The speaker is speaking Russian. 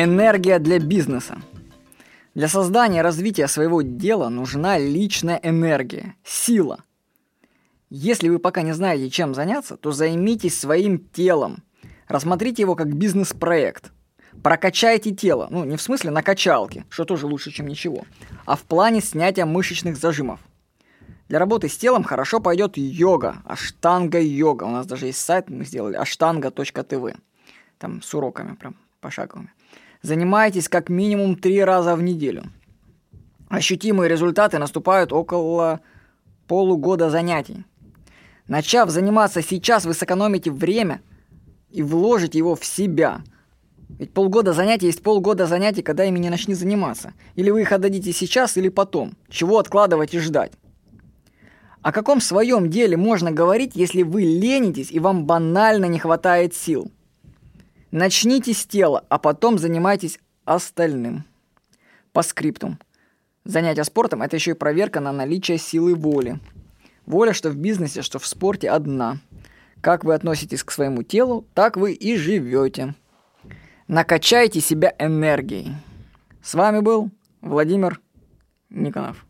Энергия для бизнеса. Для создания и развития своего дела нужна личная энергия, сила. Если вы пока не знаете, чем заняться, то займитесь своим телом. Рассмотрите его как бизнес-проект. Прокачайте тело, ну не в смысле накачалки, что тоже лучше, чем ничего, а в плане снятия мышечных зажимов. Для работы с телом хорошо пойдет йога, аштанга-йога. У нас даже есть сайт, мы сделали, аштанга.тв. Там с уроками прям пошаговыми. Занимайтесь как минимум три раза в неделю. Ощутимые результаты наступают около полугода занятий. Начав заниматься сейчас, вы сэкономите время и вложите его в себя. Ведь полгода занятий есть полгода занятий, когда ими не начни заниматься. Или вы их отдадите сейчас, или потом. Чего откладывать и ждать? О каком своем деле можно говорить, если вы ленитесь и вам банально не хватает сил? Начните с тела, а потом занимайтесь остальным. По скриптум. Занятие спортом – это еще и проверка на наличие силы воли. Воля, что в бизнесе, что в спорте, одна. Как вы относитесь к своему телу, так вы и живете. Накачайте себя энергией. С вами был Владимир Никонов.